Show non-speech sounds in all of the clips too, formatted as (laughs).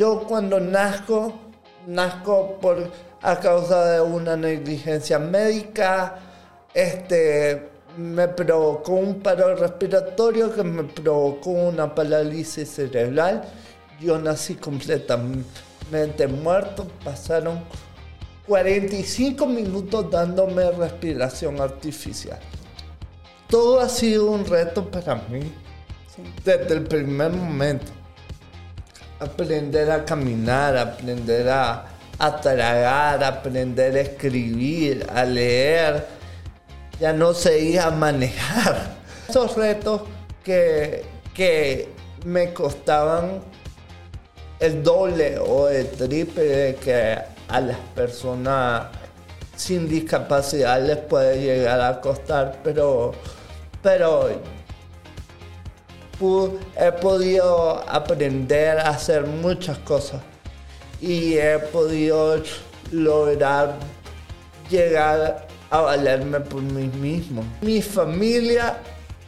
Yo cuando nazco, nazco por, a causa de una negligencia médica, este, me provocó un paro respiratorio que me provocó una parálisis cerebral. Yo nací completamente muerto, pasaron 45 minutos dándome respiración artificial. Todo ha sido un reto para mí desde el primer momento aprender a caminar, aprender a, a tragar, aprender a escribir, a leer. Ya no se iba a manejar. (laughs) Esos retos que, que me costaban el doble o el triple que a las personas sin discapacidad les puede llegar a costar, pero, pero he podido aprender a hacer muchas cosas y he podido lograr llegar a valerme por mí mismo. Mi familia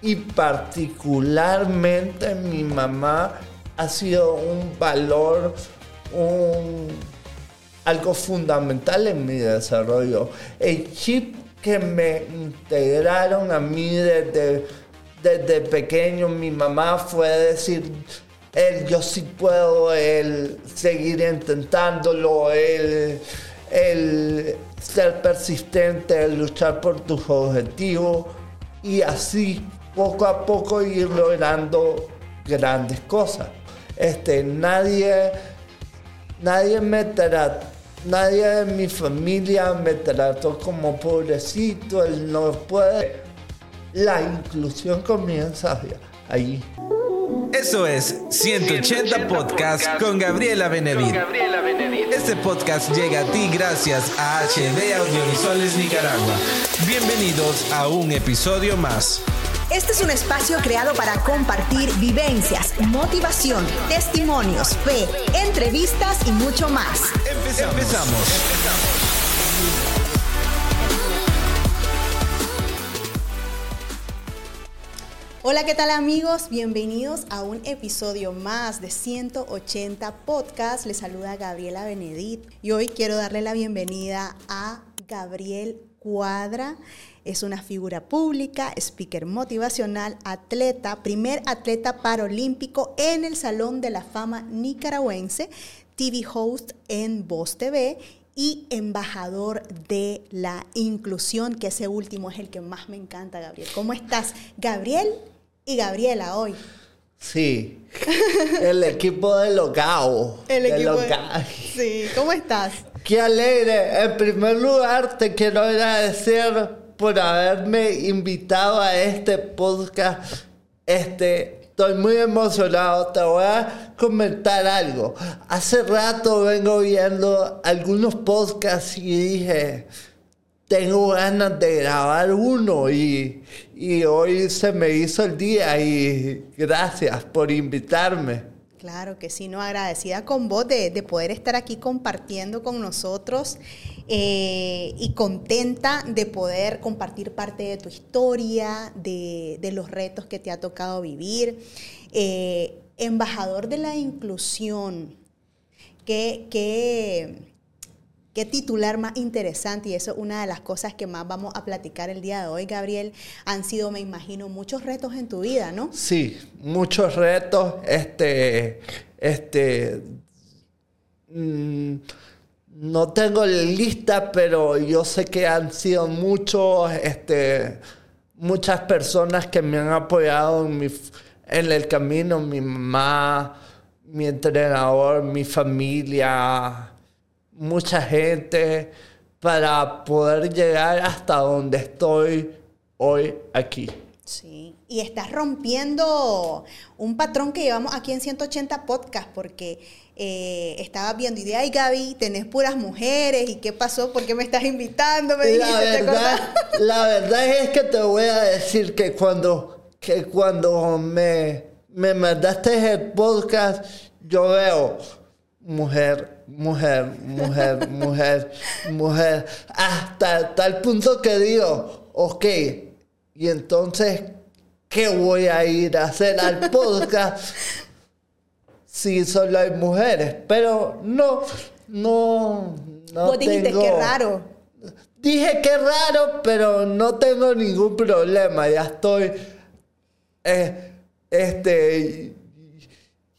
y particularmente mi mamá ha sido un valor, algo fundamental en mi desarrollo. El chip que me integraron a mí desde desde pequeño mi mamá fue decir, el yo sí puedo, el seguir intentándolo, el, el ser persistente, el luchar por tus objetivos y así poco a poco ir logrando grandes cosas. Este, nadie, nadie me trató, nadie de mi familia me trató como pobrecito, él no puede la inclusión comienza ahí. Eso es 180 Podcast con Gabriela Benedit. Este podcast llega a ti gracias a HD Audiovisuales Nicaragua. Bienvenidos a un episodio más. Este es un espacio creado para compartir vivencias, motivación, testimonios, fe, entrevistas y mucho más. Empezamos. Empezamos. Hola, ¿qué tal amigos? Bienvenidos a un episodio más de 180 Podcast. Les saluda Gabriela Benedit y hoy quiero darle la bienvenida a Gabriel Cuadra. Es una figura pública, speaker motivacional, atleta, primer atleta paralímpico en el Salón de la Fama nicaragüense, TV host en Voz TV y embajador de la inclusión, que ese último es el que más me encanta, Gabriel. ¿Cómo estás? Gabriel y Gabriela hoy. Sí, (laughs) el equipo de Locao. El equipo de... Sí, ¿cómo estás? Qué alegre. En primer lugar, te quiero agradecer por haberme invitado a este podcast. Este, estoy muy emocionado. Te voy a comentar algo. Hace rato vengo viendo algunos podcasts y dije, tengo ganas de grabar uno y, hoy se me hizo el día y gracias por invitarme. Claro que sí, no agradecida con vos de, poder estar aquí compartiendo con nosotros eh, y contenta de poder compartir parte de tu historia, de, los retos que te ha tocado vivir. Eh, embajador de la inclusión, que, que Titular más interesante y eso es una de las cosas que más vamos a platicar el día de hoy, Gabriel. Han sido, me imagino, muchos retos en tu vida, ¿no? Sí, muchos retos. Este, este, mm, no tengo lista, pero yo sé que han sido muchos, este, muchas personas que me han apoyado en el camino, mi mamá, mi entrenador, mi familia mucha gente para poder llegar hasta donde estoy hoy aquí. Sí, y estás rompiendo un patrón que llevamos aquí en 180 Podcast, porque eh, estaba viendo, y ay Gaby, tenés puras mujeres, ¿y qué pasó? ¿Por qué me estás invitando? Me la, verdad, la verdad es que te voy a decir que cuando, que cuando me, me mandaste el podcast, yo veo mujer, mujer, mujer, (laughs) mujer, mujer, hasta tal punto que digo, ok, y entonces, ¿qué voy a ir a hacer al (laughs) podcast sí solo hay mujeres, pero no, no, no Vos dijiste, tengo- qué raro. Dije que raro, pero no tengo ningún problema. Ya estoy. eh, este.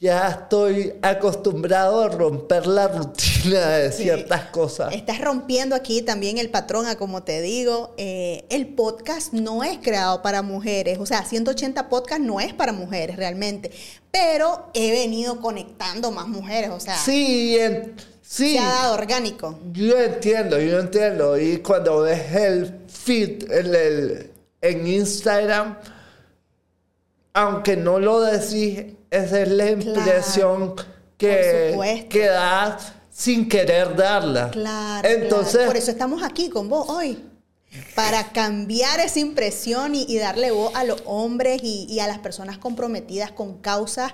Ya estoy acostumbrado a romper la rutina de Sí. ciertas cosas. Estás rompiendo aquí también el patrón, a como te digo, eh, el podcast no es creado para mujeres, o sea, 180 podcast no es para mujeres realmente, pero he venido conectando más mujeres, o sea, Sí, en- sí. se ha dado orgánico. Yo entiendo, yo entiendo. Y cuando ves el feed en, el, en Instagram, aunque no lo decís, esa es la impresión que, que das sin querer darla. Claro, Entonces, claro. por eso estamos aquí con vos hoy. Para cambiar esa impresión y, y darle voz a los hombres y, y a las personas comprometidas con causas,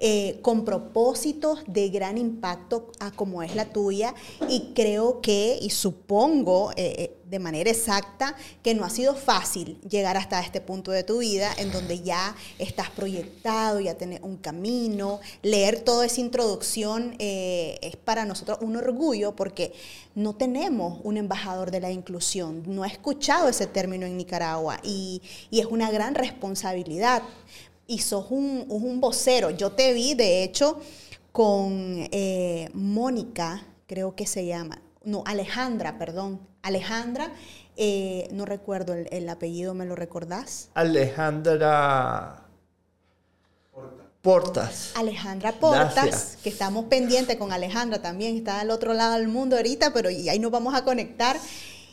eh, con propósitos de gran impacto a como es la tuya. Y creo que, y supongo eh, eh, de manera exacta, que no ha sido fácil llegar hasta este punto de tu vida en donde ya estás proyectado, ya tenés un camino. Leer toda esa introducción es para nosotros un orgullo porque no tenemos un embajador de la inclusión. No he escuchado ese término en Nicaragua y es una gran responsabilidad. Y sos un, un vocero. Yo te vi, de hecho, con eh, Mónica, creo que se llama. No, Alejandra, perdón. Alejandra, eh, no recuerdo el, el apellido, ¿me lo recordás? Alejandra Portas. Alejandra Portas, Gracias. que estamos pendientes con Alejandra también, está al otro lado del mundo ahorita, pero y ahí nos vamos a conectar.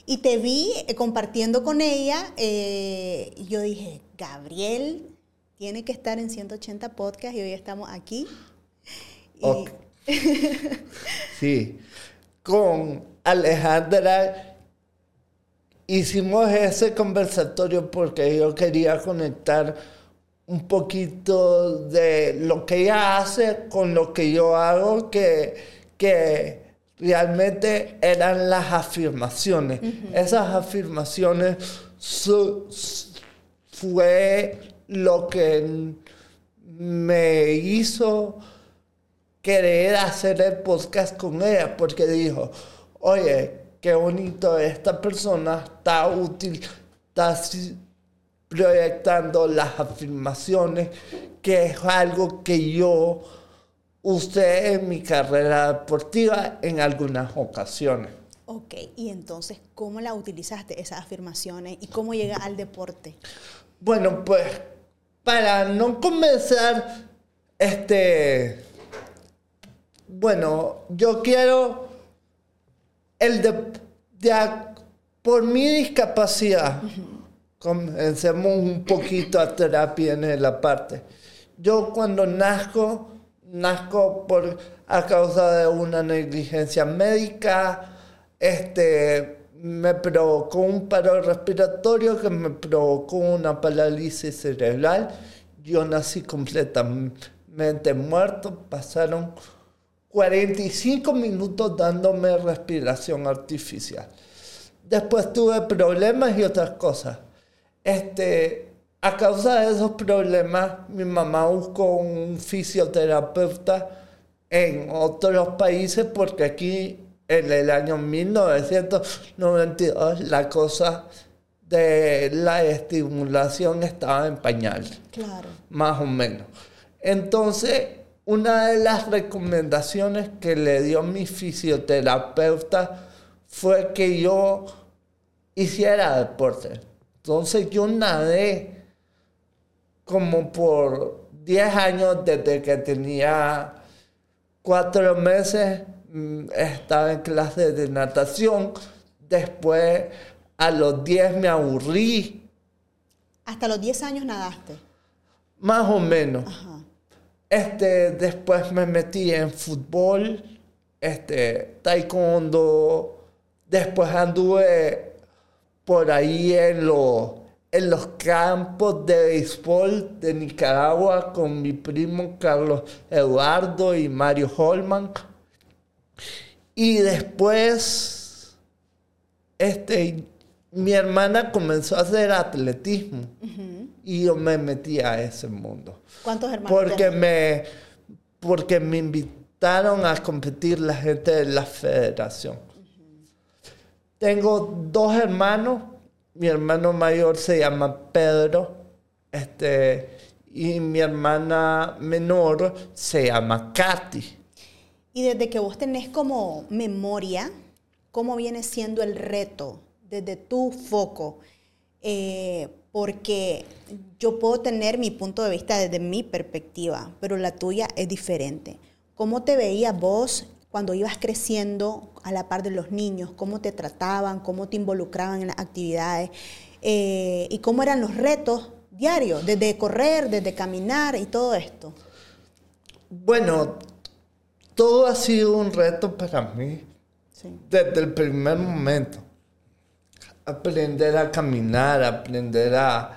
Y te vi eh, compartiendo con ella, eh, y yo dije, Gabriel tiene que estar en 180 Podcast y hoy estamos aquí. Y-. (laughs) Sí. Con Alejandra hicimos ese conversatorio porque yo quería conectar un poquito de lo que ella hace con lo que yo hago, que, que realmente eran las afirmaciones. Esas afirmaciones su- su- fue lo que me hizo querer hacer el podcast con ella porque dijo, oye, qué bonito esta persona está útil, está proyectando las afirmaciones, que es algo que yo usé en mi carrera deportiva en algunas ocasiones. Ok, y entonces, ¿cómo la utilizaste esas afirmaciones y cómo llega al deporte? Bueno, pues para no comenzar, este, bueno, yo quiero el de, por mi discapacidad, comencemos un poquito a terapia en la parte. Yo cuando nazco, nazco por a causa de una negligencia médica, este, me provocó un paro respiratorio que me provocó una parálisis cerebral. Yo nací completamente muerto. Pasaron 45 minutos dándome respiración artificial. Después tuve problemas y otras cosas. Este, a causa de esos problemas, mi mamá buscó un fisioterapeuta en otros países porque aquí en el año 1992 la cosa de la estimulación estaba en pañal Claro. más o menos. Entonces, una de las recomendaciones que le dio mi fisioterapeuta fue que yo hiciera deporte. Entonces, yo nadé como por 10 años desde que tenía cuatro meses. Mm, Estaba en clases de natación. Después, a los 10 me aburrí, Hasta los 10 años nadaste. más o menos. Ajá. Este, después me metí en fútbol, este, taekwondo. Después anduve por ahí en, los en los campos de béisbol de Nicaragua con mi primo Carlos Eduardo y Mario Holman. Y después, este, mi hermana comenzó a hacer atletismo y yo me metí a ese mundo ¿Cuántos hermanos? porque tenés? me porque me invitaron a competir la gente de la federación. Tengo dos hermanos, mi hermano mayor se llama Pedro, este, y mi hermana menor se llama Katy. Y desde que vos tenés como memoria, ¿cómo viene siendo el reto desde tu foco? Eh, porque yo puedo tener mi punto de vista desde mi perspectiva, pero la tuya es diferente. ¿Cómo te veías vos cuando ibas creciendo a la par de los niños? ¿Cómo te trataban? ¿Cómo te involucraban en las actividades? Eh, ¿Y cómo eran los retos diarios, desde correr, desde caminar y todo esto? Bueno, todo ha sido un reto para mí desde el primer momento aprender a caminar, aprender a,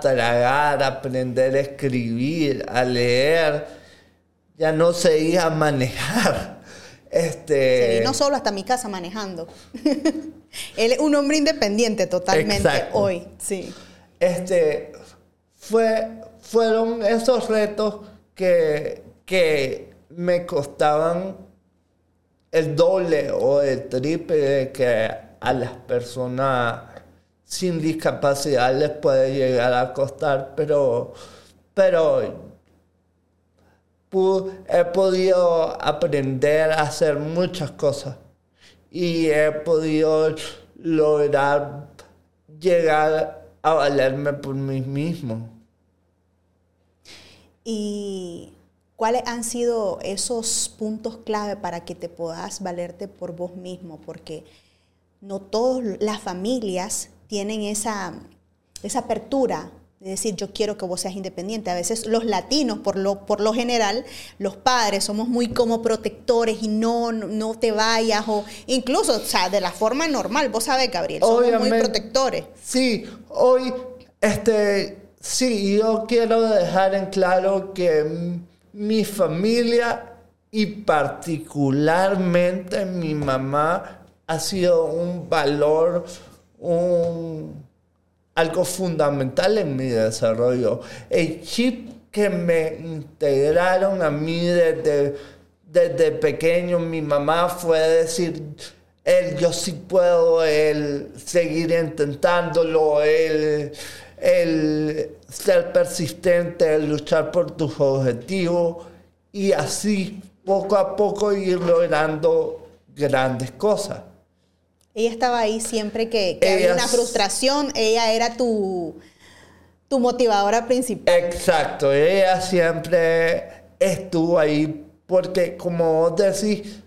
tragar, aprender a escribir, a leer. Ya no se iba a manejar. (laughs) Este... Se vino solo hasta mi casa manejando. (laughs) Él es un hombre independiente totalmente hoy, sí. Este, fue, fueron esos retos que, que me costaban el doble o el triple que a las personas sin discapacidad les puede llegar a costar, pero, pero he podido aprender a hacer muchas cosas y he podido lograr llegar a valerme por mí mismo. ¿Y cuáles han sido esos puntos clave para que te puedas valerte por vos mismo? Porque no todas las familias tienen esa, esa apertura de decir yo quiero que vos seas independiente. A veces los latinos, por lo, por lo general, los padres somos muy como protectores y no, no te vayas o incluso, o sea, de la forma normal, vos sabés, Gabriel, somos muy protectores. Sí, hoy, este, sí, yo quiero dejar en claro que mi familia y particularmente mi mamá ha sido un valor, un, algo fundamental en mi desarrollo. El chip que me integraron a mí desde, desde pequeño, mi mamá fue decir, él, yo sí puedo, el seguir intentándolo, el, el ser persistente, el luchar por tus objetivos y así poco a poco ir logrando grandes cosas. Ella estaba ahí siempre que, había una frustración, ella era tu, tu motivadora principal. Exacto, ella siempre estuvo ahí porque como vos decís,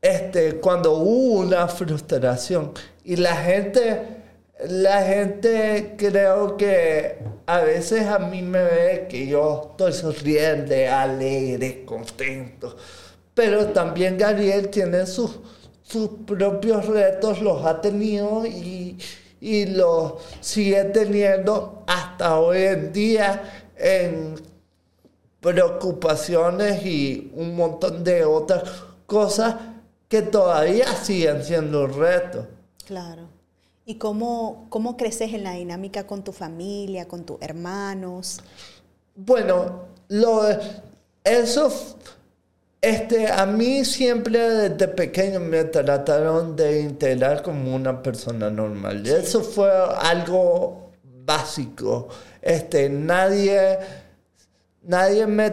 este, cuando hubo una frustración y la gente, la gente creo que a veces a mí me ve que yo estoy sonriendo, alegre, contento, pero también Gabriel tiene sus sus propios retos los ha tenido y, y los sigue teniendo hasta hoy en día en preocupaciones y un montón de otras cosas que todavía siguen siendo retos. Claro. ¿Y cómo, cómo creces en la dinámica con tu familia, con tus hermanos? Bueno, lo, eso este, a mí siempre desde pequeño me trataron de integrar como una persona normal. Eso fue algo básico. Este, nadie, nadie me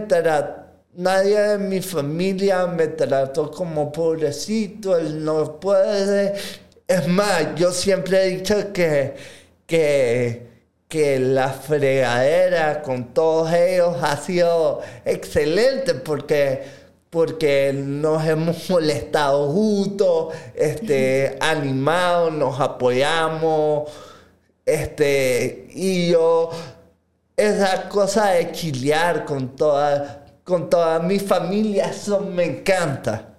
nadie de mi familia me trató como pobrecito, él no puede. Es más, yo siempre he dicho que, que, que la fregadera con todos ellos ha sido excelente porque porque nos hemos molestado juntos, este, (laughs) animados, nos apoyamos, este, y yo, esa cosa de chilear con toda, con toda mi familia, eso me encanta.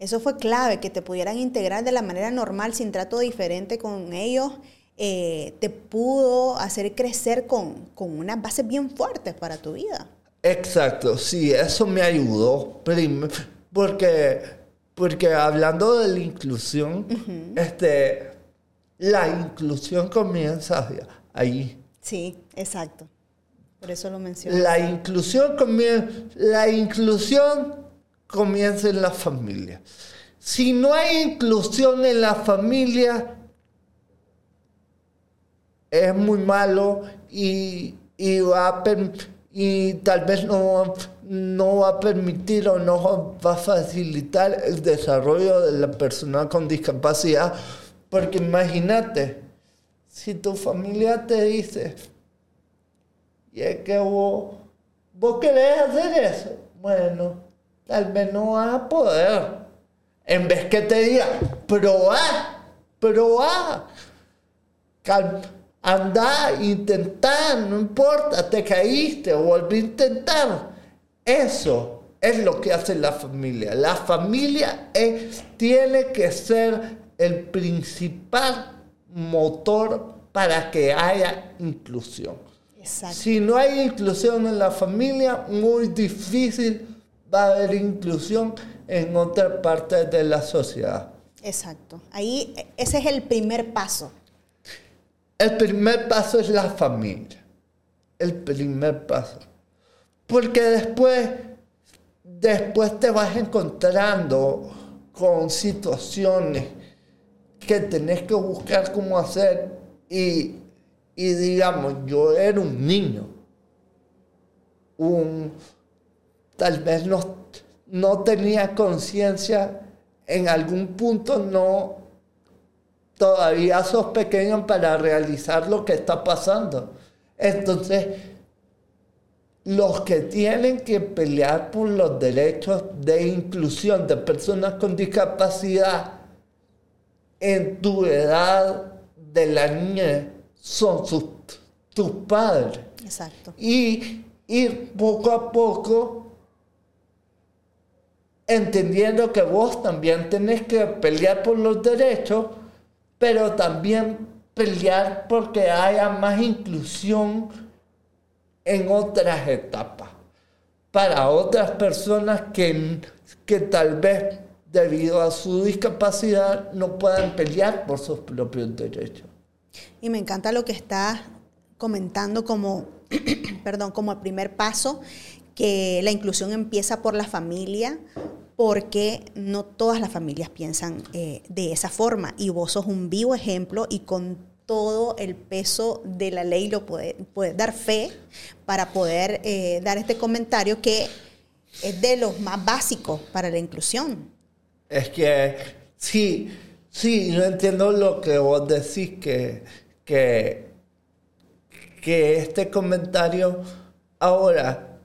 Eso fue clave, que te pudieran integrar de la manera normal, sin trato diferente con ellos. Eh, te pudo hacer crecer con, con unas bases bien fuertes para tu vida. Exacto, sí, eso me ayudó, porque, porque hablando de la inclusión, este, la inclusión comienza ahí. Sí, exacto. Por eso lo menciono. La inclusión, la inclusión comienza en la familia. Si no hay inclusión en la familia, es muy malo y, va y tal vez no, no va a permitir o no va a facilitar el desarrollo de la persona con discapacidad. Porque imagínate, si tu familia te dice, y es que vos, vos querés hacer eso, bueno, tal vez no vas a poder. En vez que te diga, probá, probá. Anda, intentá, no importa, te caíste, volví a intentar. Eso es lo que hace la familia. La familia tiene que ser el principal motor para que haya inclusión. Si no hay inclusión en la familia, muy difícil va a haber inclusión en otra parte de la sociedad. Exacto. Ahí ese es el primer paso. El primer paso es la familia. El primer paso. Porque después, después te vas encontrando con situaciones que tenés que buscar cómo hacer y, y digamos, yo era un niño, un, tal vez no, no tenía conciencia, en algún punto no, todavía sos pequeño para realizar lo que está pasando. Entonces, los que tienen que pelear por los derechos de inclusión de personas con discapacidad en tu edad de la niña son sus, tus padres. Exacto. Y ir poco a poco entendiendo que vos también tenés que pelear por los derechos, pero también pelear porque haya más inclusión en otras etapas, para otras personas que, que tal vez debido a su discapacidad no puedan pelear por sus propios derechos. Y me encanta lo que estás comentando como, (clears throat) perdón, como el primer paso, que la inclusión empieza por la familia, porque no todas las familias piensan eh, de esa forma y vos sos un vivo ejemplo y con todo el peso de la ley lo puedes puede dar fe para poder eh, dar este comentario que es de los más básicos para la inclusión. Es que sí, sí, yo entiendo lo que vos decís, que, que, que este comentario ahora,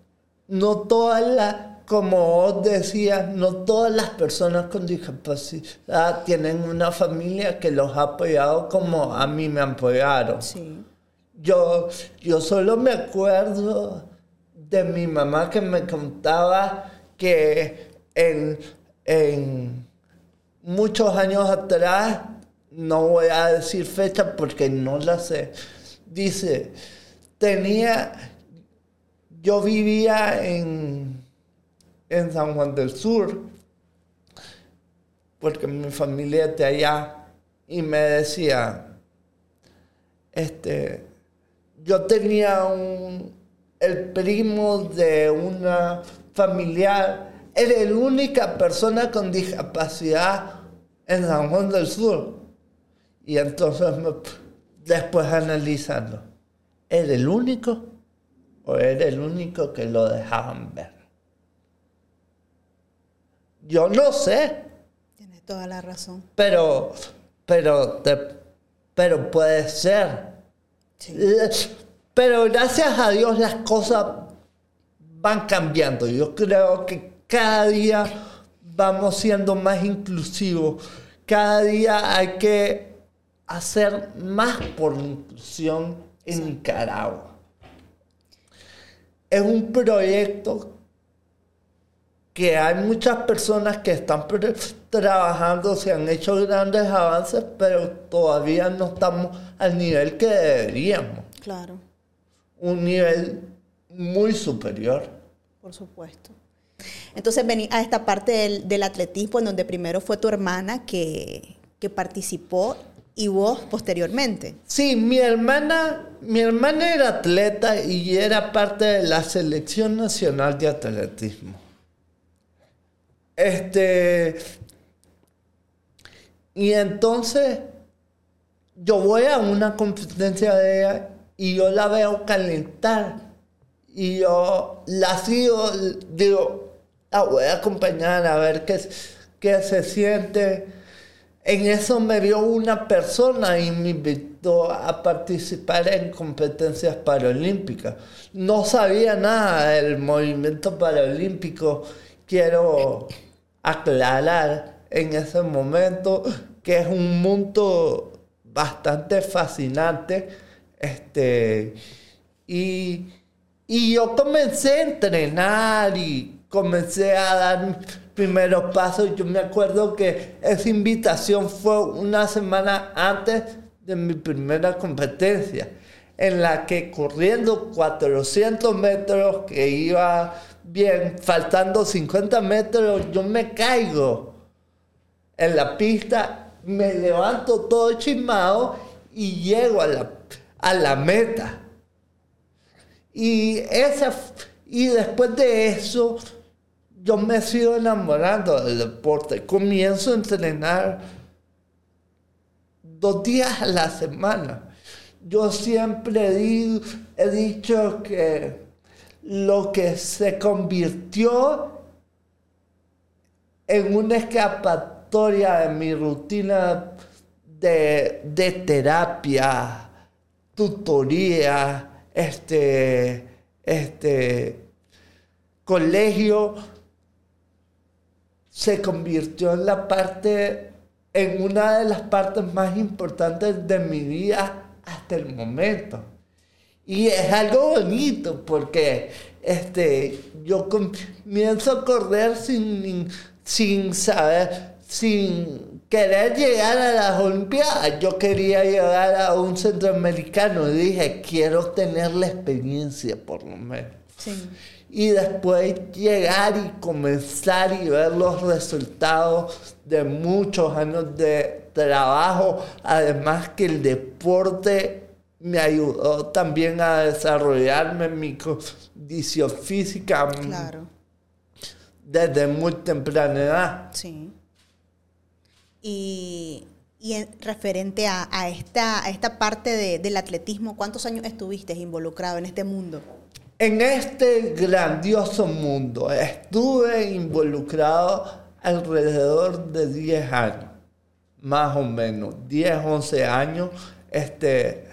no todas las como vos decías, no todas las personas con discapacidad tienen una familia que los ha apoyado como a mí me apoyaron. Sí. Yo, yo solo me acuerdo de mi mamá que me contaba que en, en muchos años atrás, no voy a decir fecha porque no la sé, dice, tenía, yo vivía en en San Juan del Sur, porque mi familia es de allá, y me decía, este, yo tenía un, el primo de una familiar, era la única persona con discapacidad en San Juan del Sur. Y entonces después analizando, ¿era el único o era el único que lo dejaban ver? Yo no sé. Tienes toda la razón. Pero, pero, pero puede ser. Pero gracias a Dios las cosas van cambiando. Yo creo que cada día vamos siendo más inclusivos. Cada día hay que hacer más por la inclusión en Nicaragua. Es un proyecto que hay muchas personas que están trabajando, se han hecho grandes avances, pero todavía no estamos al nivel que deberíamos. Claro. Un nivel muy superior. Por supuesto. Entonces vení a esta parte del, atletismo, en donde primero fue tu hermana que, que participó y vos posteriormente. Sí, mi hermana, mi hermana era atleta y era parte de la selección nacional de atletismo. Este. Y entonces yo voy a una competencia de ella y yo la veo calentar. Y yo la sigo, digo, la voy a acompañar a ver qué, qué se siente. En eso me vio una persona y me invitó a participar en competencias paralímpicas. No sabía nada del movimiento paralímpico. Quiero aclarar en ese momento que es un mundo bastante fascinante. Este, y, y yo comencé a entrenar y comencé a dar primeros pasos. Yo me acuerdo que esa invitación fue una semana antes de mi primera competencia, en la que corriendo 400 metros, que iba bien, faltando 50 metros, yo me caigo en la pista, me levanto todo chismado y llego a la, a la meta. Y, esa, y después de eso, yo me sigo enamorando del deporte. Comienzo a entrenar dos días a la semana. Yo siempre he dicho que lo que se convirtió en una escapatoria de mi rutina de, de terapia, tutoría, este, este, colegio, se convirtió en la parte, en una de las partes más importantes de mi vida hasta el momento. Y es algo bonito porque este, yo comienzo a correr sin, sin saber, sin querer llegar a las Olimpiadas. Yo quería llegar a un centroamericano y dije, quiero tener la experiencia por lo menos. Sí y después llegar y comenzar y ver los resultados de muchos años de trabajo. Además que el deporte me ayudó también a desarrollarme mi condición física claro. desde muy temprana edad. Sí. Y, y referente a, a, esta, a esta parte del atletismo, ¿cuántos años estuviste involucrado en este mundo? En este grandioso mundo estuve involucrado alrededor de 10 años, más o menos, 10, 11 años. Este,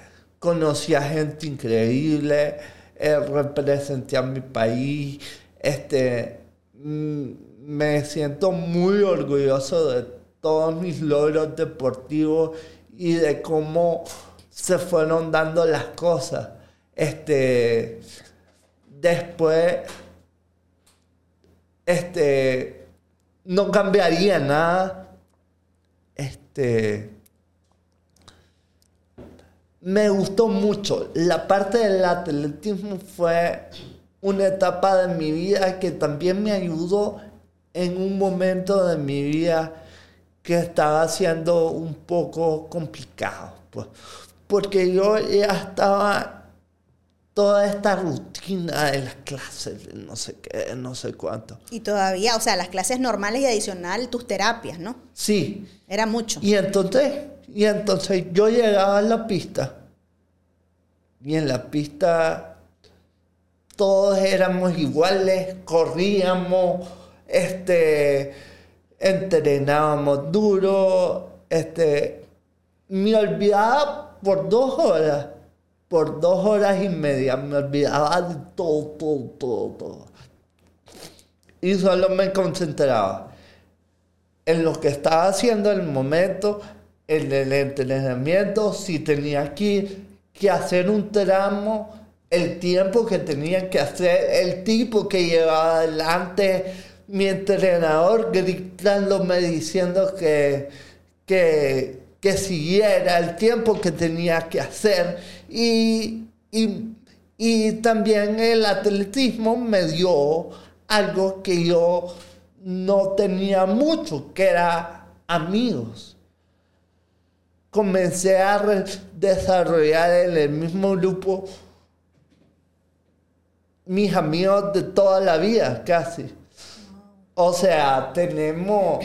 conocí a gente increíble, eh, representé a mi país, este, mm, me siento muy orgulloso de todos mis logros deportivos y de cómo se fueron dando las cosas. Este, después, este, no cambiaría nada. Este, me gustó mucho. La parte del atletismo fue una etapa de mi vida que también me ayudó en un momento de mi vida que estaba siendo un poco complicado. Pues, porque yo ya estaba toda esta rutina de las clases, no sé qué, no sé cuánto. Y todavía, o sea, las clases normales y adicional, tus terapias, ¿no? Sí. Era mucho. Y entonces, y entonces yo llegaba a la pista y en la pista todos éramos iguales, corríamos, este, entrenábamos duro, este, me olvidaba por dos horas por dos horas y media me olvidaba de todo, todo, todo, todo. Y solo me concentraba en lo que estaba haciendo en el momento, en el entrenamiento, si tenía que, que hacer un tramo, el tiempo que tenía que hacer, el tipo que llevaba adelante, mi entrenador gritándome diciendo que, que, que siguiera el tiempo que tenía que hacer y, y, también el atletismo me dio algo que yo no tenía mucho, que era amigos. Comencé a desarrollar en el mismo grupo mis amigos de toda la vida, casi. O sea, tenemos,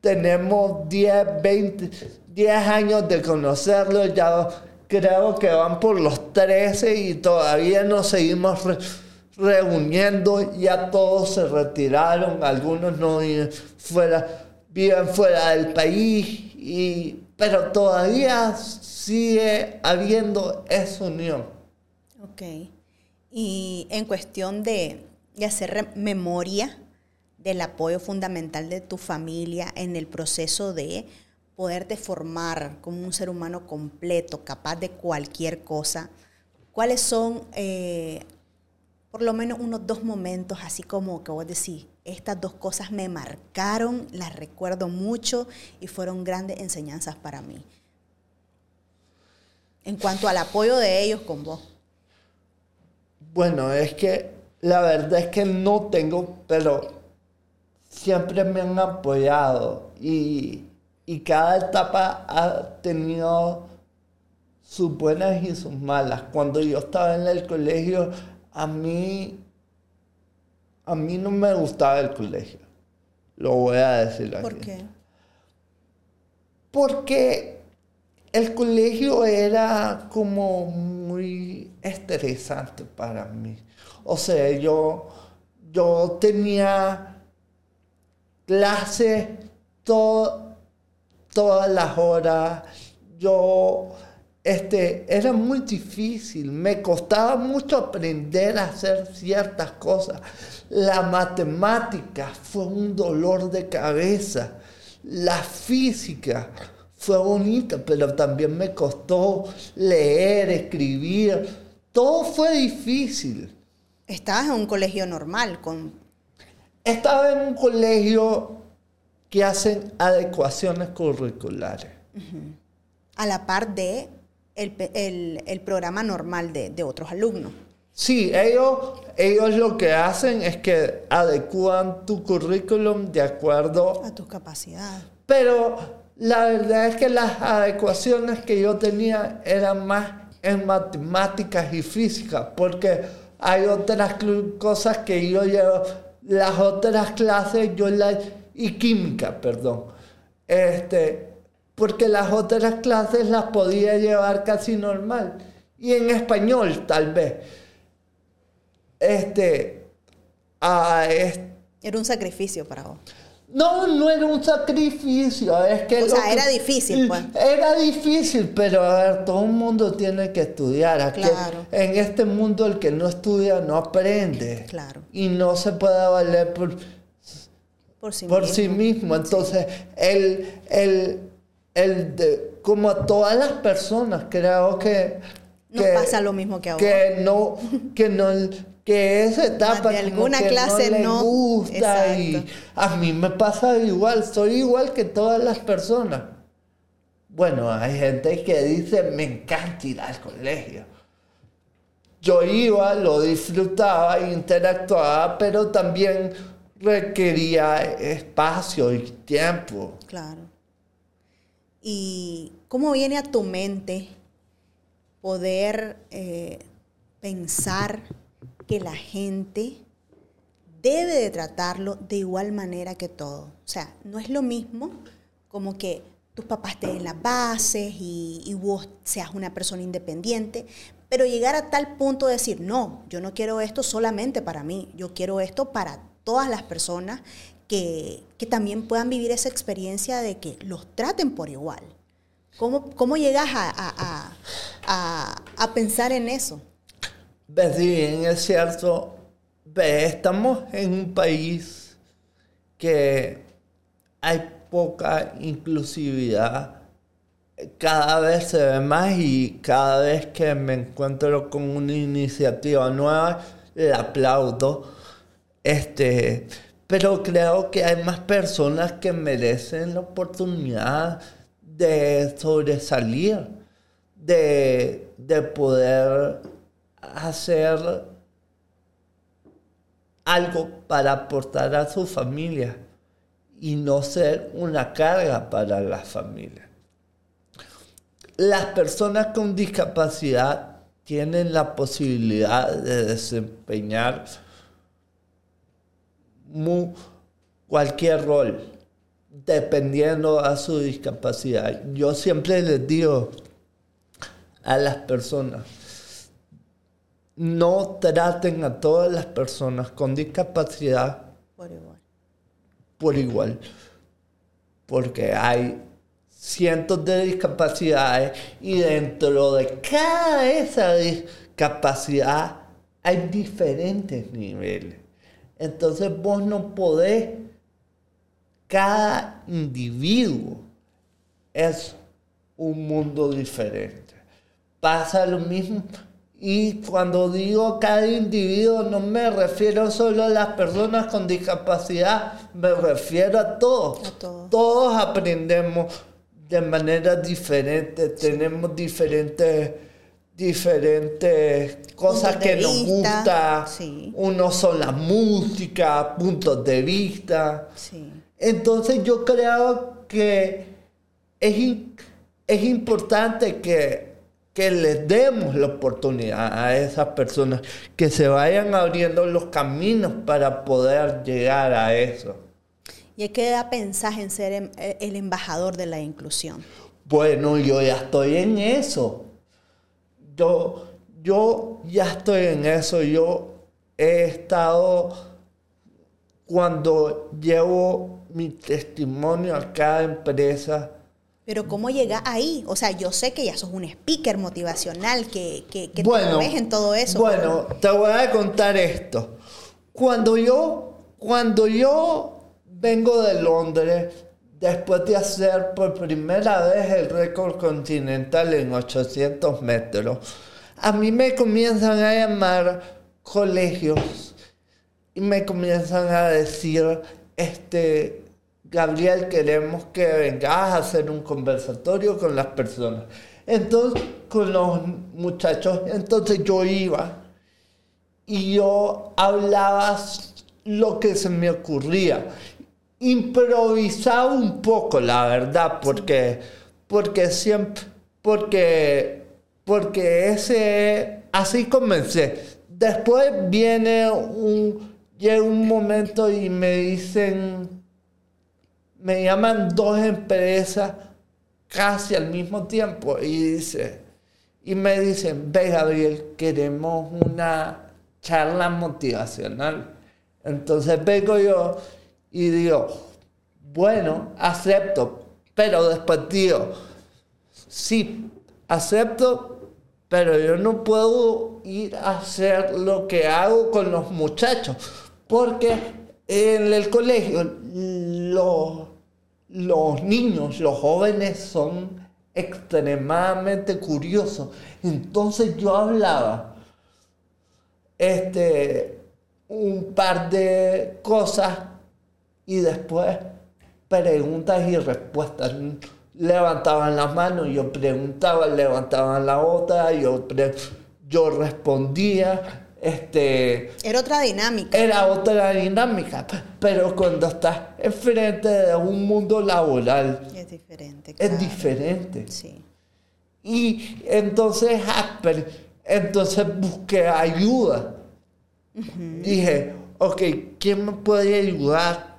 tenemos 10, 20, 10 años de conocerlos, ya creo que van por los 13 y todavía nos seguimos re- reuniendo, ya todos se retiraron, algunos no viven fuera, viven fuera del país, y, pero todavía sigue habiendo esa unión. Ok. Y en cuestión de, de hacer memoria del apoyo fundamental de tu familia en el proceso de poderte formar como un ser humano completo, capaz de cualquier cosa, ¿cuáles son eh, por lo menos unos dos momentos así como que vos decís, estas dos cosas me marcaron, las recuerdo mucho y fueron grandes enseñanzas para mí? En cuanto al apoyo de ellos con vos. Bueno, es que la verdad es que no tengo, pero siempre me han apoyado y, y cada etapa ha tenido sus buenas y sus malas. Cuando yo estaba en el colegio, a mí, a mí no me gustaba el colegio. Lo voy a decir aquí. ¿Por qué? Porque el colegio era como muy estresante para mí. O sea, yo, yo tenía clases to- todas las horas. Yo, este, era muy difícil. Me costaba mucho aprender a hacer ciertas cosas. La matemática fue un dolor de cabeza. La física fue bonita, pero también me costó leer, escribir. Todo fue difícil. Estabas en un colegio normal, con Estaba en un colegio que hacen adecuaciones curriculares. a la par de el, el- el programa normal de, de otros alumnos. Sí, ellos, ellos lo que hacen es que adecúan tu currículum de acuerdo A tus capacidades. Pero la verdad es que las adecuaciones que yo tenía eran más en matemáticas y física, porque hay otras cosas que yo llevo, las otras clases yo las, y química, perdón, este, porque las otras clases las podía llevar casi normal, y en español tal vez. Este, a este, Era un sacrificio para vos. no, no era un sacrificio, es que... O sea, que- era difícil, pues. Era difícil, pero a ver, todo el mundo tiene que estudiar. Aquí, Claro. En este mundo el que no estudia no aprende. Claro. Y no se puede valer por, Por sí por mismo. sí mismo. Entonces, el, el, el de- como a todas las personas, creo que... Nos que- pasa lo mismo que a vos. Que no, que no, que esa etapa de alguna que clase no, le no. gusta y a mí me pasa igual, soy igual que todas las personas. Bueno, hay gente que dice, me encanta ir al colegio. Yo iba, lo disfrutaba, interactuaba, pero también requería espacio y tiempo. Claro. ¿Y cómo viene a tu mente poder eh, pensar que la gente debe de tratarlo de igual manera que todo? O sea, no es lo mismo como que tus papás te den las bases y, y vos seas una persona independiente, pero llegar a tal punto de decir, no, yo no quiero esto solamente para mí, yo quiero esto para todas las personas que, que también puedan vivir esa experiencia de que los traten por igual. ¿Cómo, cómo llegas a, a- a- a- a pensar en eso? Si bien es cierto, estamos en un país que hay poca inclusividad. Cada vez se ve más y cada vez que me encuentro con una iniciativa nueva, la aplaudo. Este, pero creo que hay más personas que merecen la oportunidad de sobresalir, de, de poder hacer algo para aportar a su familia y no ser una carga para la familia. las personas con discapacidad tienen la posibilidad de desempeñar cualquier rol, dependiendo a su discapacidad. Yo siempre les digo a las personas, no traten a todas las personas con discapacidad por igual. Por igual. Porque hay cientos de discapacidades y dentro de cada esa discapacidad hay diferentes niveles. Entonces vos no podés, cada individuo es un mundo diferente. Pasa lo mismo y cuando digo cada individuo no me refiero solo a las personas con discapacidad, me refiero a todos. todos. aprendemos de manera diferente, tenemos diferentes diferentes cosas que nos gustan. Uno son la música, puntos de vista. Entonces yo creo que es, es importante que que les demos la oportunidad a esas personas, que se vayan abriendo los caminos para poder llegar a eso. ¿Y qué da pensar en ser em, eh, el embajador de la inclusión? Bueno, yo ya estoy en eso. Yo, yo ya estoy en eso. Yo he estado, cuando llevo mi testimonio a cada empresa, pero ¿cómo llega ahí? O sea, yo sé que ya sos un speaker motivacional, que, que, que bueno, te ves en todo eso. Bueno, te voy a contar esto. Cuando yo, cuando yo vengo de Londres, después de hacer por primera vez el récord continental en 800 metros, a mí me comienzan a llamar colegios y me comienzan a decir, este, Gabriel, queremos que vengas a hacer un conversatorio con las personas. Entonces, con los muchachos, entonces yo iba y yo hablaba lo que se me ocurría. Improvisaba un poco, la verdad, porque, porque siempre, porque, porque ese, así comencé. Después viene un, llega un momento y me dicen, me llaman dos empresas casi al mismo tiempo y dice y me dicen, ve Gabriel, queremos una charla motivacional. Entonces vengo yo y digo, bueno, acepto, pero después digo, sí, acepto, pero yo no puedo ir a hacer lo que hago con los muchachos, porque en el colegio los los niños, los jóvenes son extremadamente curiosos. Entonces yo hablaba este, un par de cosas y después preguntas y respuestas. Levantaban las manos, yo preguntaba, levantaban la otra, yo, yo respondía este, era otra dinámica. Era otra dinámica. Pero cuando estás enfrente de un mundo laboral. Es diferente. Es diferente. Sí. Y entonces, entonces busqué ayuda. Dije, ok, ¿quién me puede ayudar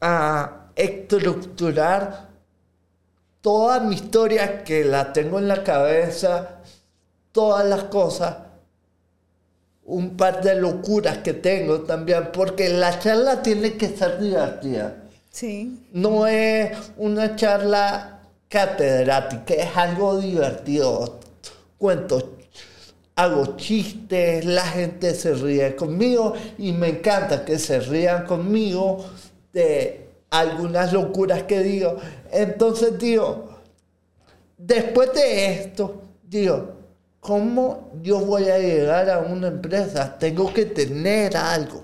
a estructurar toda mi historia que la tengo en la cabeza, todas las cosas? Un par de locuras que tengo también, porque la charla tiene que ser divertida. Sí. No es una charla catedrática, es algo divertido. Cuento, hago chistes, la gente se ríe conmigo y me encanta que se rían conmigo de algunas locuras que digo. Entonces digo, después de esto, digo, ¿cómo yo voy a llegar a una empresa? Tengo que tener algo.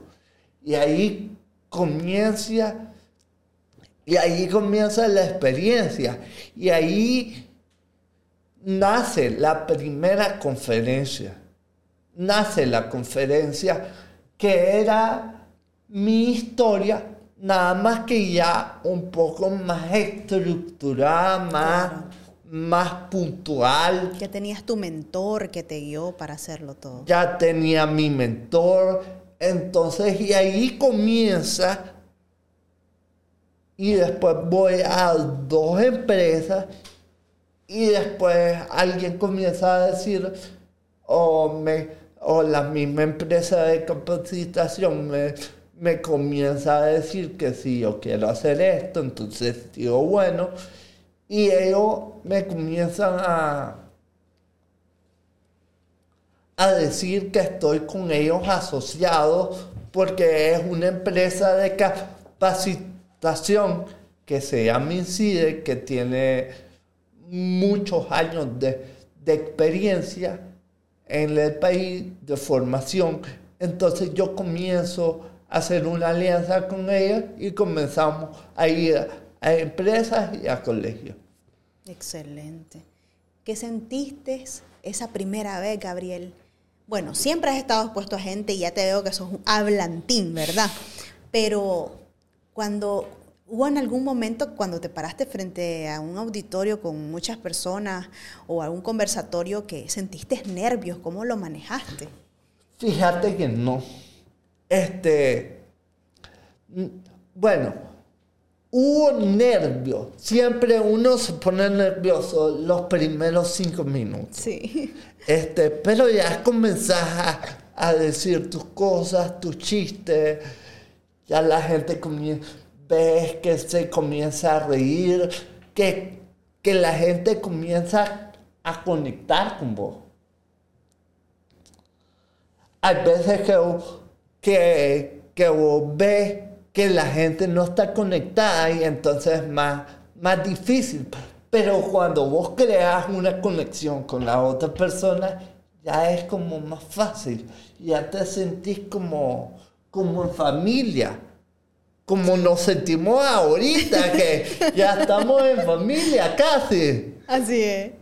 Y ahí comienza, y ahí comienza la experiencia. Y ahí nace la primera conferencia. Nace la conferencia que era mi historia, nada más que ya un poco más estructurada, más más puntual. Ya tenías tu mentor que te guió para hacerlo todo. Ya tenía mi mentor. Entonces, y ahí comienza. Y después voy a dos empresas. Y después alguien comienza a decir, o, me, la misma empresa de capacitación me, me comienza a decir que si yo quiero hacer esto, entonces digo, bueno, y ellos me comienzan a, a decir que estoy con ellos asociados porque es una empresa de capacitación que se llama Incide, que tiene muchos años de, de experiencia en el país de formación. Entonces yo comienzo a hacer una alianza con ellos y comenzamos a ir a empresas y a colegios. Excelente. ¿Qué sentiste esa primera vez, Gabriel? Bueno, siempre has estado expuesto a gente y ya te veo que sos un hablantín, ¿verdad? Pero cuando hubo en algún momento cuando te paraste frente a un auditorio con muchas personas o a un conversatorio que sentiste nervios, ¿cómo lo manejaste? Fíjate que no. Este, bueno, hubo nervios. Siempre uno se pone nervioso los primeros cinco minutos. Sí. Este, pero ya comenzás a, a decir tus cosas, tus chistes. Ya la gente comienza, ves que se comienza a reír, que, que la gente comienza a conectar con vos. Hay veces que, que, que vos ves que la gente no está conectada y entonces es más, más difícil. Pero cuando vos creas una conexión con la otra persona, ya es como más fácil. Ya te sentís como, como en familia. Como nos sentimos ahorita, (laughs) que ya estamos en familia casi. Así es.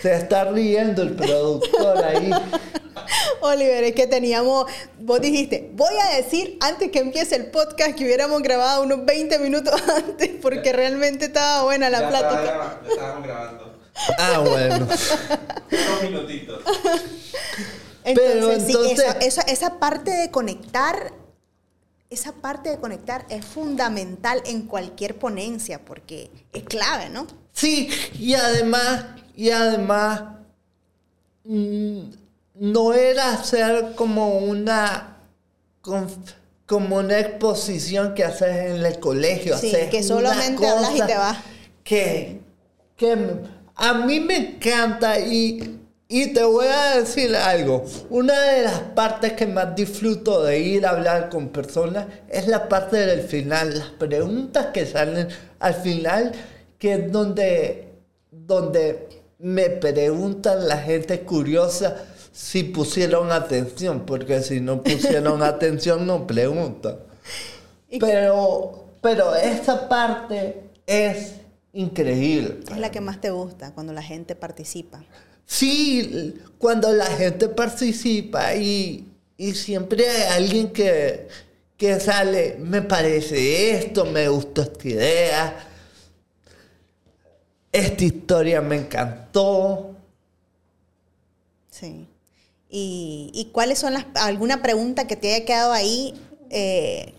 Se está riendo el productor ahí. Oliver, es que teníamos, vos dijiste, voy a decir antes que empiece el podcast que hubiéramos grabado unos 20 minutos (laughs) antes porque realmente estaba buena la ya plática. Estaba, ya estábamos grabando. Ah, bueno. Unos minutitos. Entonces, Pero sí, entonces- esa, esa- esa parte de conectar, esa parte de conectar es fundamental en cualquier ponencia porque es clave, ¿no? Sí, y además, y además, mm, no era hacer como una, como una exposición que haces en el colegio. Sí, haces que solamente hablas y te vas. Que, que a mí me encanta y, y te voy a decir algo. Una de las partes que más disfruto de ir a hablar con personas es la parte del final, las preguntas que salen al final, que es donde, donde me preguntan la gente curiosa si pusieron atención, porque si no pusieron (laughs) atención no preguntan. Pero, pero esa parte es increíble. Es la que más te gusta cuando la gente participa. Sí, cuando la gente participa y, y siempre hay alguien que, que sale, me parece esto, me gustó esta idea, esta historia me encantó. Sí. ¿Y, y cuáles son las, alguna pregunta que te haya quedado ahí eh,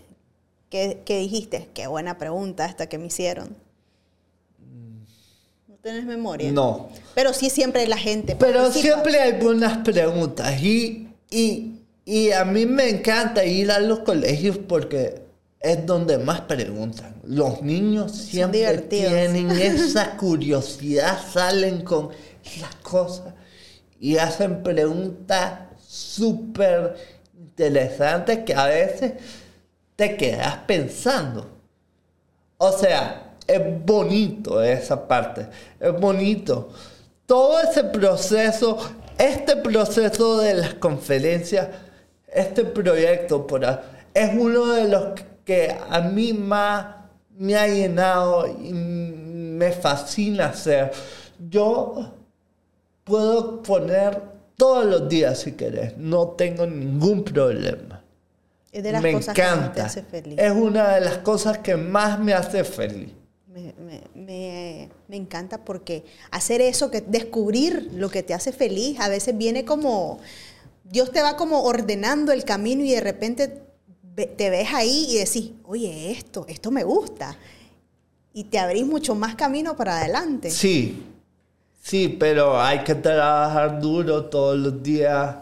que, que dijiste? Qué buena pregunta esta que me hicieron. ¿No tienes memoria? No. Pero sí siempre la gente Pero participa. siempre hay buenas preguntas y, y, y a mí me encanta ir a los colegios porque es donde más preguntan. Los niños siempre tienen (laughs) esa curiosidad, salen con las cosas y hacen preguntas súper interesantes que a veces te quedas pensando. O sea, es bonito esa parte, es bonito. Todo ese proceso, este proceso de las conferencias, este proyecto por es uno de los que a mí más me ha llenado y me fascina hacer. Yo puedo poner todos los días si querés, no tengo ningún problema Es de las me cosas que más te encanta. hace feliz. Es una de las cosas que más me hace feliz. Me, me- me- me encanta porque hacer eso, que descubrir lo que te hace feliz, a veces viene como, Dios te va como ordenando el camino y de repente te ves ahí y decís, oye, esto, esto me gusta. Y te abrís mucho más camino para adelante. Sí, sí, pero hay que trabajar duro todos los días.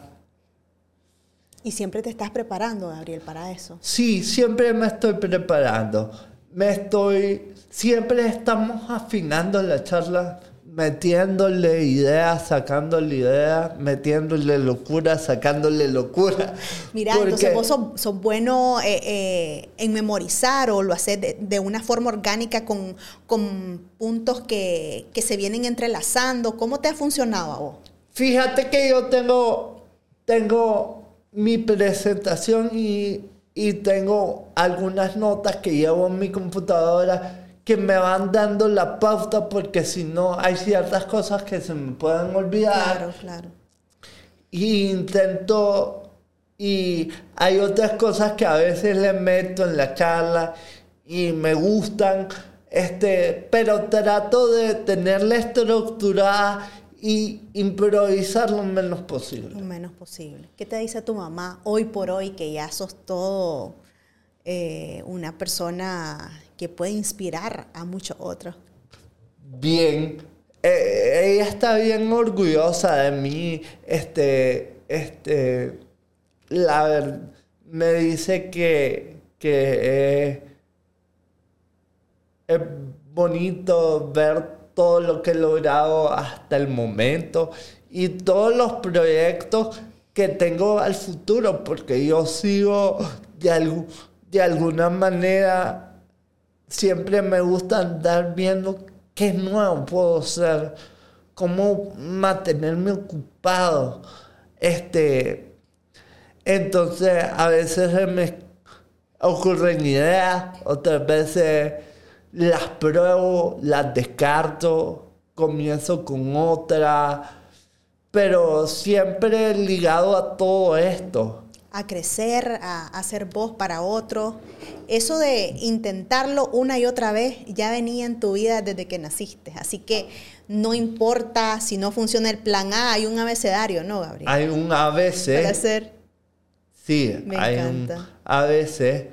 Y siempre te estás preparando, Gabriel, para eso. Sí, siempre me estoy preparando. Me estoy, siempre estamos afinando la charla, metiéndole ideas, sacándole ideas, metiéndole locura, sacándole locura. Mira, Porque- entonces vos sos, sos bueno eh, eh, en memorizar o lo haces de, de una forma orgánica con, con puntos que, que se vienen entrelazando. ¿Cómo te ha funcionado a vos? Fíjate que yo tengo, tengo mi presentación y, y tengo algunas notas que llevo en mi computadora que me van dando la pauta porque si no hay ciertas cosas que se me pueden olvidar. Claro, claro. Y intento, y hay otras cosas que a veces le meto en la charla y me gustan, este, pero trato de tenerla estructurada y improvisar lo menos posible. Lo menos posible. ¿Qué te dice tu mamá hoy por hoy que ya sos todo eh, una persona que puede inspirar a muchos otros? Bien, eh, ella está bien orgullosa de mí, este, este, la ver- me dice que, que es bonito ver todo lo que he logrado hasta el momento y todos los proyectos que tengo al futuro, porque yo sigo de, algu- de alguna manera, siempre me gusta andar viendo qué nuevo puedo hacer, cómo mantenerme ocupado. Este, entonces, a veces me ocurren ideas, otras veces las pruebo, las descarto, comienzo con otra, pero siempre ligado a todo esto. A crecer, a, ser voz para otros. Eso de intentarlo una y otra vez ya venía en tu vida desde que naciste. Así que no importa si no funciona el plan A, hay un abecedario, ¿no, Gabriel? Hay un ABC. Para ser. Sí, Me hay encanta. un a veces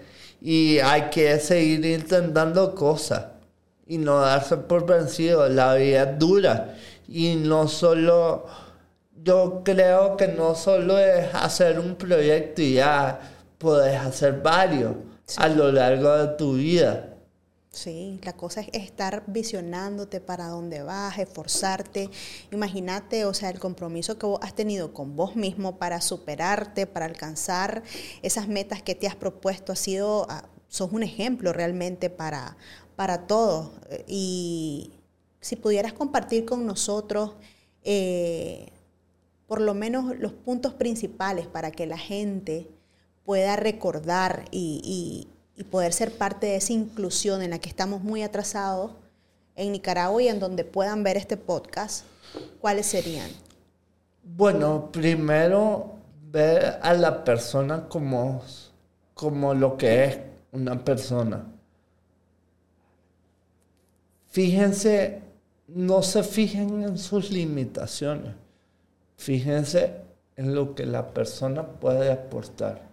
y hay que seguir intentando cosas y no darse por vencido. La vida es dura y no solo, yo creo que no solo es hacer un proyecto y ya, puedes hacer varios a lo largo de tu vida. Sí, la cosa es estar visionándote para dónde vas, esforzarte. Imagínate, o sea, el compromiso que vos has tenido con vos mismo para superarte, para alcanzar esas metas que te has propuesto, ha sido, ah, sos un ejemplo realmente para, para todos. Eh, Y si pudieras compartir con nosotros eh, por lo menos los puntos principales para que la gente pueda recordar y, poder ser parte de esa inclusión en la que estamos muy atrasados en Nicaragua y en donde puedan ver este podcast, ¿cuáles serían? Bueno, primero ver a la persona como, como lo que es una persona. Fíjense, no se fijen en sus limitaciones. Fíjense en lo que la persona puede aportar.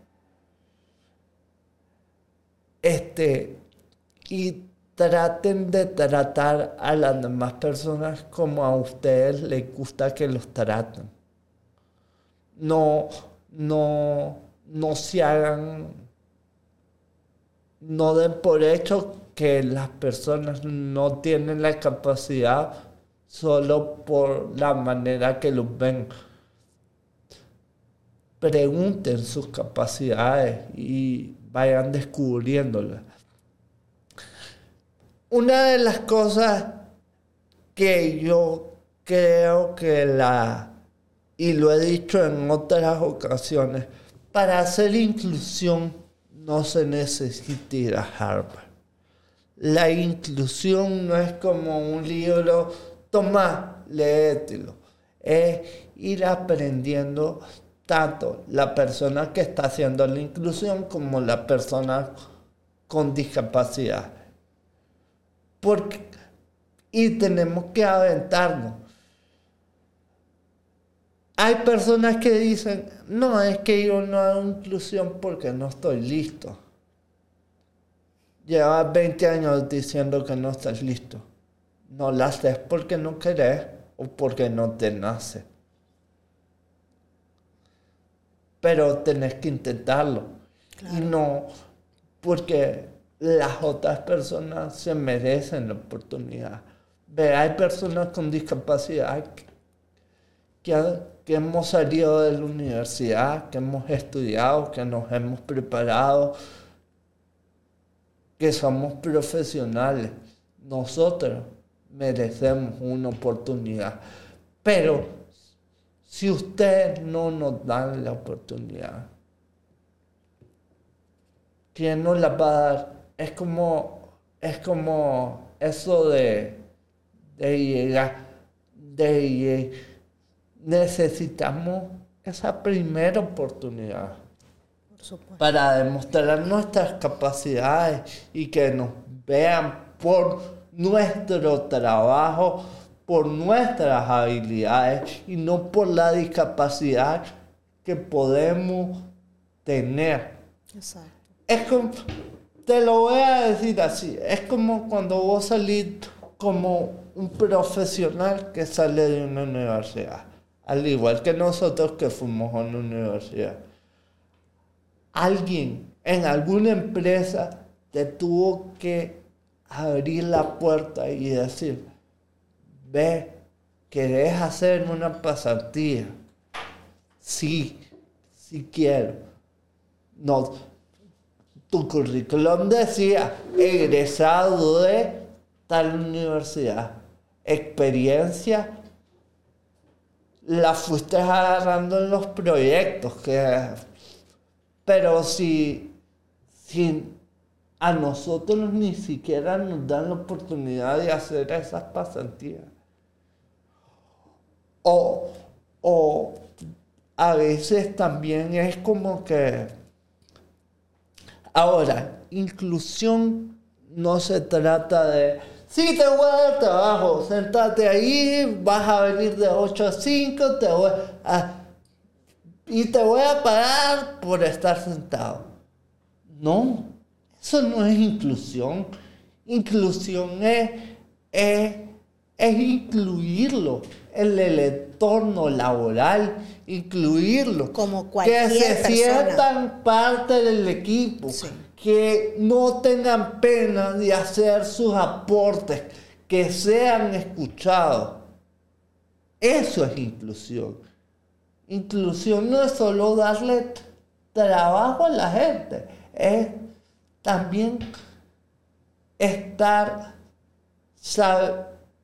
Este, y traten de tratar a las demás personas como a ustedes les gusta que los traten. No, no, no se hagan, no den por hecho que las personas no tienen la capacidad solo por la manera que los ven. Pregunten sus capacidades y vayan descubriéndolas. Una de las cosas que yo creo que la, y lo he dicho en otras ocasiones, para hacer inclusión no se necesita ir a Harvard. La inclusión no es como un libro, toma, léetelo. Es ir aprendiendo tanto la persona que está haciendo la inclusión como la persona con discapacidad. Porque, y tenemos que aventarnos. Hay personas que dicen, no, es que yo no hago inclusión porque no estoy listo. Llevas 20 años diciendo que no estás listo. No la haces porque no querés o porque no te nace. Pero tenés que intentarlo. Y no porque las otras personas se merecen la oportunidad. Ve, hay personas con discapacidad que, que hemos salido de la universidad, que hemos estudiado, que nos hemos preparado, que somos profesionales. Nosotros merecemos una oportunidad. Pero si ustedes no nos dan la oportunidad, ¿quién nos la va a dar? Es como, es como eso de, de llegar, de necesitamos esa primera oportunidad para demostrar nuestras capacidades y que nos vean por nuestro trabajo, por nuestras habilidades y no por la discapacidad que podemos tener. Exacto. Es como, te lo voy a decir así, es como cuando vos salís como un profesional que sale de una universidad, al igual que nosotros que fuimos a una universidad. Alguien en alguna empresa te tuvo que abrir la puerta y decir, ve, ¿querés hacer una pasantía? Sí, sí quiero. No, tu currículum decía egresado de tal universidad. Experiencia la fuiste agarrando en los proyectos que pero si, si a nosotros ni siquiera nos dan la oportunidad de hacer esas pasantías. O, o a veces también es como que... Ahora, inclusión no se trata de, sí, te voy a dar trabajo, sentate ahí, vas a venir de 8 a 5, te voy y te voy a pagar por estar sentado. No, eso no es inclusión. Inclusión es, es, incluirlo en el entorno laboral, incluirlo. Como cualquier Que se sientan parte del equipo, que no tengan pena de hacer sus aportes, que sean escuchados. Eso es inclusión. Inclusión no es solo darle trabajo a la gente, es también estar,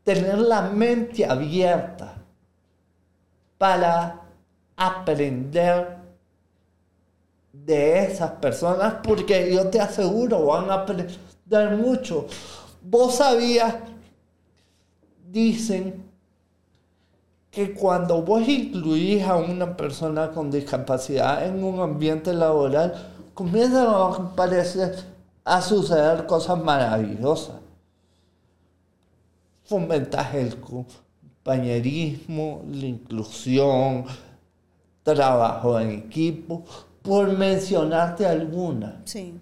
tener la mente abierta para aprender de esas personas, porque yo te aseguro, van a aprender mucho. Vos sabías, dicen que cuando vos incluís a una persona con discapacidad en un ambiente laboral, comienzan a aparecer, a suceder cosas maravillosas. Fomentas el compañerismo, la inclusión, trabajo en equipo, por mencionarte alguna. Sí.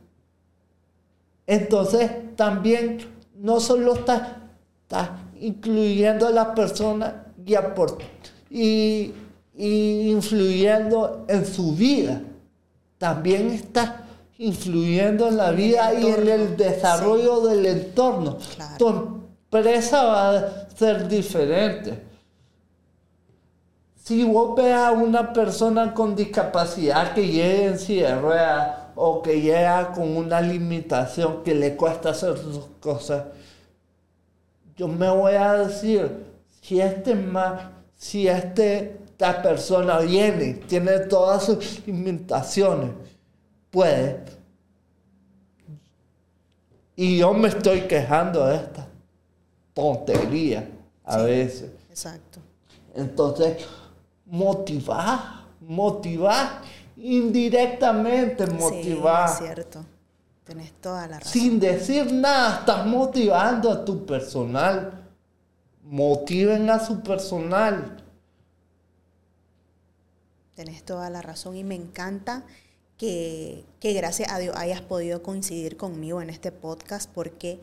Entonces, también no solo estás, estás incluyendo a las personas y, y, influyendo en su vida. También está influyendo en la vida y en el desarrollo del entorno. Tu empresa va a ser diferente. Si vos ves a una persona con discapacidad que llega en silla de ruedas o que llega con una limitación que le cuesta hacer sus cosas, yo me voy a decir, si este más, si este, esta persona viene, tiene todas sus limitaciones, puede. Y yo me estoy quejando de esta tontería a veces. Exacto. Entonces, motivar, motivar, indirectamente motivar. Sí, es cierto. Tenés toda la razón. Sin decir nada, estás motivando a tu personal. Motiven a su personal. Tenés toda la razón y me encanta que, que gracias a Dios hayas podido coincidir conmigo en este podcast porque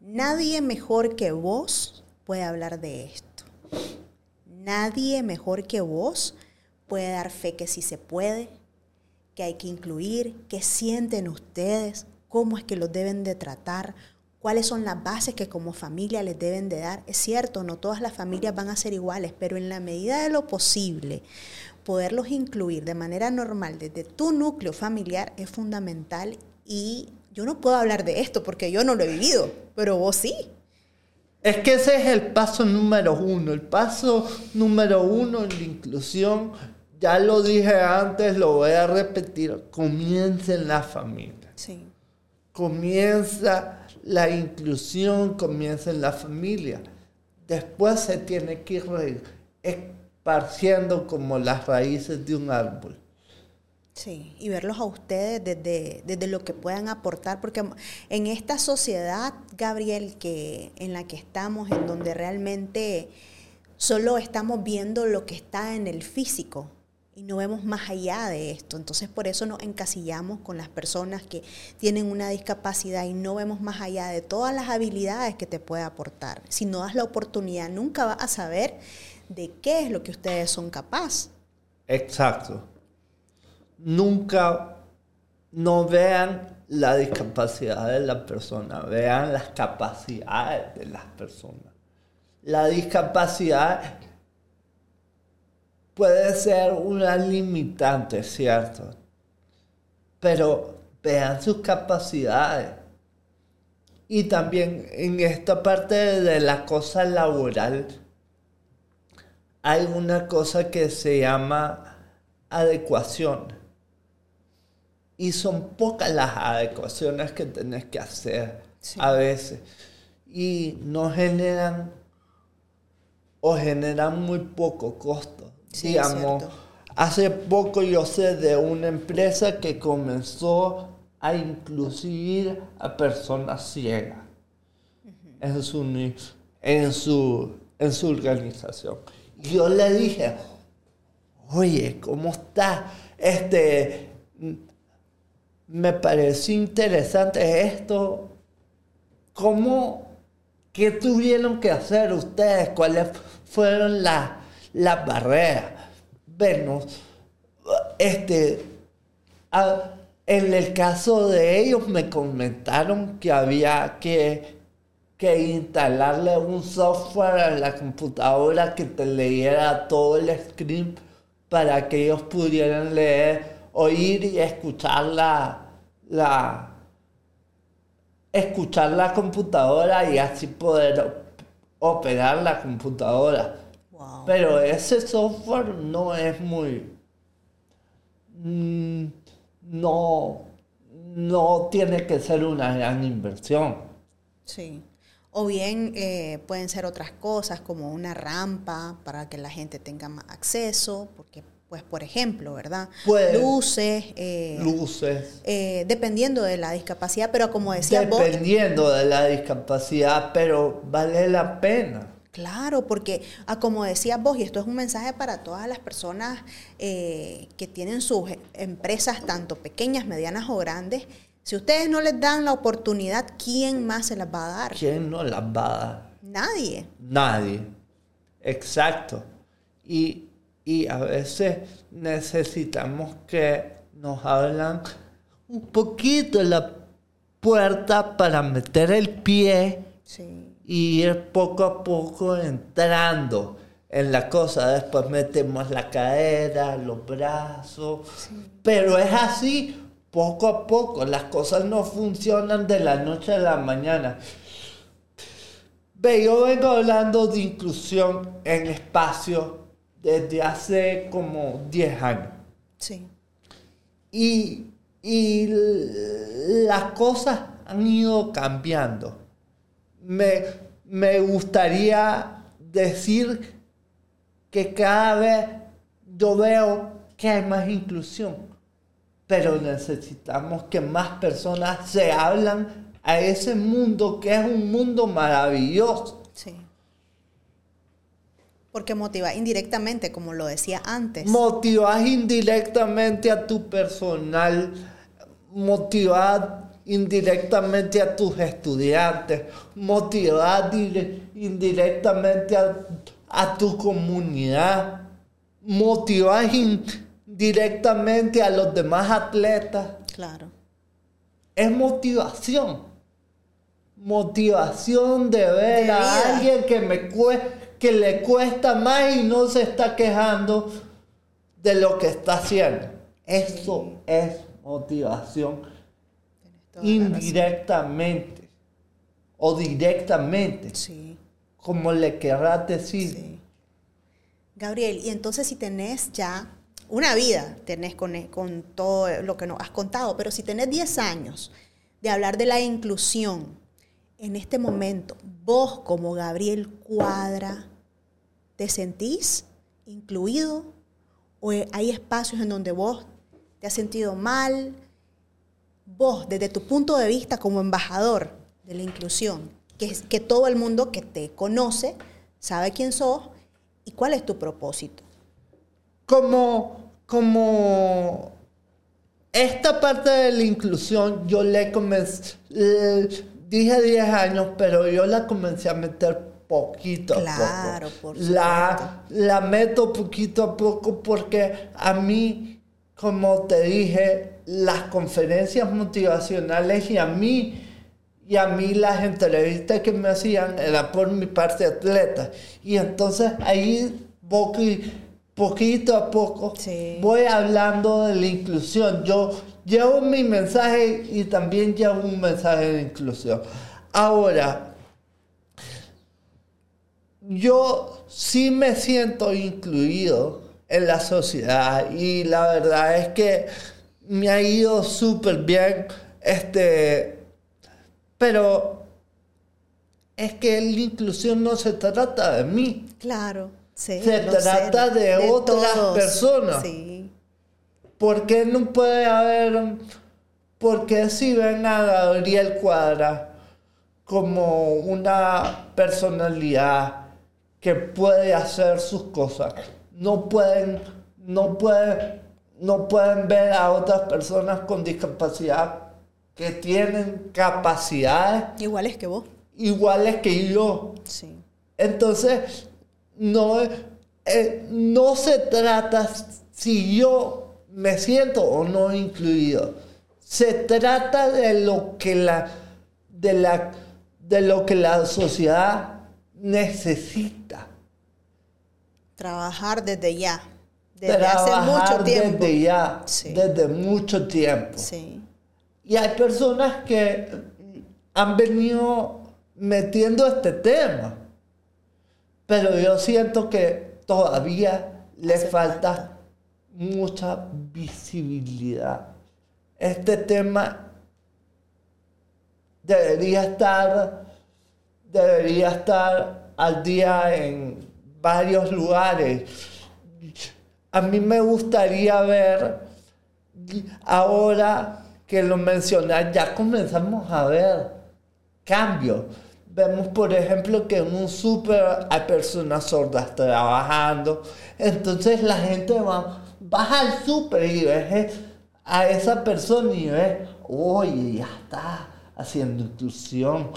nadie mejor que vos puede hablar de esto. Nadie mejor que vos puede dar fe que sí se puede, que hay que incluir, qué sienten ustedes, cómo es que los deben de tratar, cuáles son las bases que como familia les deben de dar. Es cierto, no todas las familias van a ser iguales, pero en la medida de lo posible, poderlos incluir de manera normal desde tu núcleo familiar es fundamental y yo no puedo hablar de esto porque yo no lo he vivido, pero vos sí. Es que ese es el paso número uno. El paso número uno en la inclusión, ya lo dije antes, lo voy a repetir, comienza en la familia. Sí. Comienza la inclusión, comienza en la familia. Después se tiene que ir esparciendo como las raíces de un árbol. Sí, y verlos a ustedes desde, desde lo que puedan aportar, porque en esta sociedad, Gabriel, que, en la que estamos, en donde realmente solo estamos viendo lo que está en el físico y no vemos más allá de esto. Entonces por eso nos encasillamos con las personas que tienen una discapacidad y no vemos más allá de todas las habilidades que te puede aportar. Si no das la oportunidad, nunca vas a saber de qué es lo que ustedes son capaces. Exacto. Nunca no vean la discapacidad de la persona, vean las capacidades de las personas. La discapacidad puede ser una limitante, ¿cierto? Pero vean sus capacidades. Y también en esta parte de la cosa laboral hay una cosa que se llama adecuación. Y son pocas las adecuaciones que tenés que hacer a veces. Y no generan o generan muy poco costo. Digamos, hace poco yo sé de una empresa que comenzó a incluir a personas ciegas en, su, en, su, en su organización. Yo le dije, oye, ¿cómo está? Este, me pareció interesante esto. ¿Cómo, qué tuvieron que hacer ustedes? ¿Cuáles fueron las, las barreras? Bueno, este, en el caso de ellos me comentaron que había que que instalarle un software a la computadora que te leyera todo el script para que ellos pudieran leer, oír y escuchar la, la, escuchar la computadora y así poder operar la computadora. Pero ese software no es muy... Mm, no, no tiene que ser una gran inversión. Sí. O bien eh, pueden ser otras cosas como una rampa para que la gente tenga más acceso, porque pues por ejemplo, ¿verdad? luces. Eh, luces. Eh, dependiendo de la discapacidad, pero como decía vos... Dependiendo de la discapacidad, pero vale la pena. Claro, porque ah, como decías vos, y esto es un mensaje para todas las personas que tienen sus empresas, tanto pequeñas, medianas o grandes, si ustedes no les dan la oportunidad, ¿quién más se las va a dar? ¿Quién no las va a dar? Nadie. Nadie. Exacto. Y, a veces necesitamos que nos hablan un poquito la puerta para meter el pie y ir poco a poco entrando en la cosa. Después metemos la cadera, los brazos. Pero es así poco a poco. Las cosas no funcionan de la noche a la mañana. Ve, yo vengo hablando de inclusión en espacio desde hace como 10 años. Sí. Y, y las cosas han ido cambiando. Me, me gustaría decir que cada vez yo veo que hay más inclusión pero necesitamos que más personas se hablan a ese mundo que es un mundo maravilloso. Sí. Porque motiva indirectamente, como lo decía antes. Motivas indirectamente a tu personal, motivas indirectamente a tus estudiantes, motivas indirectamente a, tu comunidad, motivas indirectamente a los demás atletas. Claro. Es motivación. Motivación de ver a alguien que me que le cuesta más y no se está quejando de lo que está haciendo. Eso es motivación indirectamente o directamente, sí. como le querrás decir. Gabriel, y entonces si tenés ya una vida, tenés con, con todo lo que nos has contado, pero si tenés 10 años de hablar de la inclusión, en este momento, vos como Gabriel Cuadra, ¿te sentís incluido? ¿O hay espacios en donde vos te has sentido mal? Vos, desde tu punto de vista como embajador de la inclusión, que, que todo el mundo que te conoce sabe quién sos y cuál es tu propósito. Como, como esta parte de la inclusión, yo le comencé, dije 10 años, pero yo la comencé a meter poquito a poco. la, la meto poquito a poco porque a mí, como te dije, las conferencias motivacionales y a mí, y a mí las entrevistas que me hacían era por mi parte atleta. Y entonces ahí poquito a poco voy hablando de la inclusión. Yo llevo mi mensaje y también llevo un mensaje de inclusión. Ahora, yo sí me siento incluido en la sociedad y la verdad es que me ha ido súper bien, este, pero es que la inclusión no se trata de mí. Claro, sí. Se trata de, otras personas. Sí. ¿Por qué no puede haber, por qué si ven a Gabriel Cuadra como una personalidad que puede hacer sus cosas. No pueden, no pueden, no pueden ver a otras personas con discapacidad que tienen capacidades iguales que vos. Iguales que yo. Sí. Entonces, no, eh, no se trata si yo me siento o no incluido. Se trata de lo que la, de la, de lo que la sociedad necesita. Trabajar desde ya. Desde hace mucho tiempo. Desde ya. Desde mucho tiempo. Sí. Y hay personas que han venido metiendo este tema. Pero yo siento que todavía le falta mucha visibilidad. Este tema debería estar debería estar al día en varios lugares. A mí me gustaría ver, ahora que lo mencionas, ya comenzamos a ver cambios. Vemos, por ejemplo, que en un súper hay personas sordas trabajando. Entonces la gente va, baja al súper y ve a esa persona y ve, oye, ya está haciendo inclusión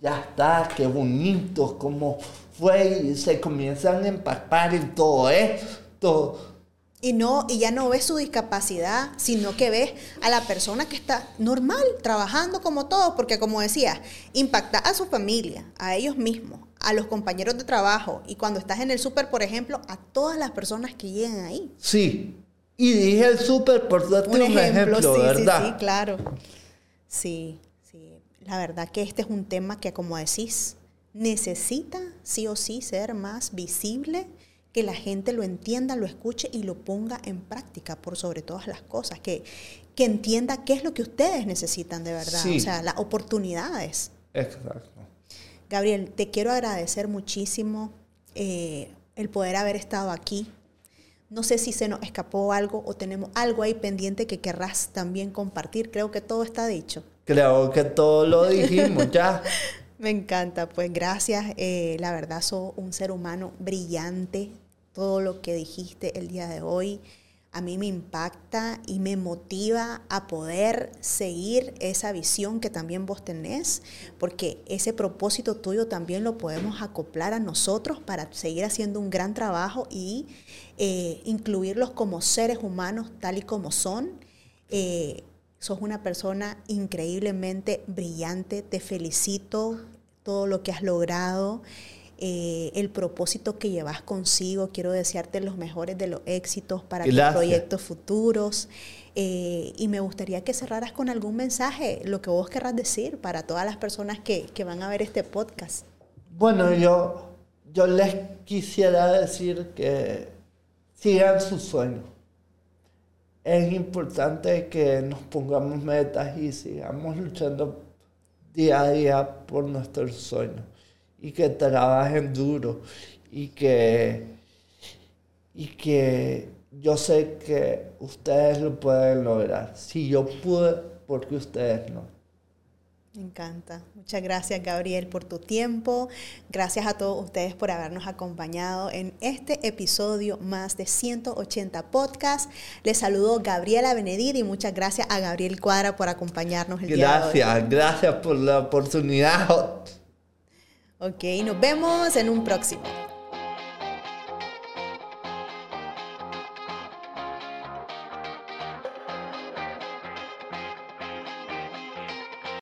ya está, qué bonito, cómo fue, y se comienzan a empapar en todo esto. Y, no, y ya no ves su discapacidad, sino que ves a la persona que está normal, trabajando como todos, porque como decía, impacta a su familia, a ellos mismos, a los compañeros de trabajo, y cuando estás en el súper, por ejemplo, a todas las personas que llegan ahí. Sí, y dije el súper por darte un, ejemplo, sí, ¿verdad? Sí, sí, claro. Sí. La verdad que este es un tema que, como decís, necesita sí o sí ser más visible, que la gente lo entienda, lo escuche y lo ponga en práctica por sobre todas las cosas, que, que entienda qué es lo que ustedes necesitan de verdad, o sea, las oportunidades. Exacto. Gabriel, te quiero agradecer muchísimo eh, el poder haber estado aquí, No sé si se nos escapó algo o tenemos algo ahí pendiente que querrás también compartir. Creo que todo está dicho. Creo que todo lo dijimos ya. (laughs) Me encanta, pues gracias. Eh, la verdad, sos un ser humano brillante. Todo lo que dijiste el día de hoy a mí me impacta y me motiva a poder seguir esa visión que también vos tenés, porque ese propósito tuyo también lo podemos acoplar a nosotros para seguir haciendo un gran trabajo y eh, incluirlos como seres humanos tal y como son. Eh, sos una persona increíblemente brillante, te felicito todo lo que has logrado. Eh, el propósito que llevas consigo. Quiero desearte los mejores de los éxitos para tus proyectos futuros. Eh, y me gustaría que cerraras con algún mensaje, lo que vos querrás decir para todas las personas que, que van a ver este podcast. Bueno, yo, yo les quisiera decir que sigan sus sueños. Es importante que nos pongamos metas y sigamos luchando día a día por nuestros sueños y que trabajen duro y que, y que yo sé que ustedes lo pueden lograr. Si yo pude, porque ustedes no. Me encanta. Muchas gracias, Gabriel, por tu tiempo. Gracias a todos ustedes por habernos acompañado en este episodio más de 180 podcasts. Les saludo Gabriela Benedid y muchas gracias a Gabriel Cuadra por acompañarnos el gracias, día de hoy. Gracias, gracias por la oportunidad. Ok, nos vemos en un próximo.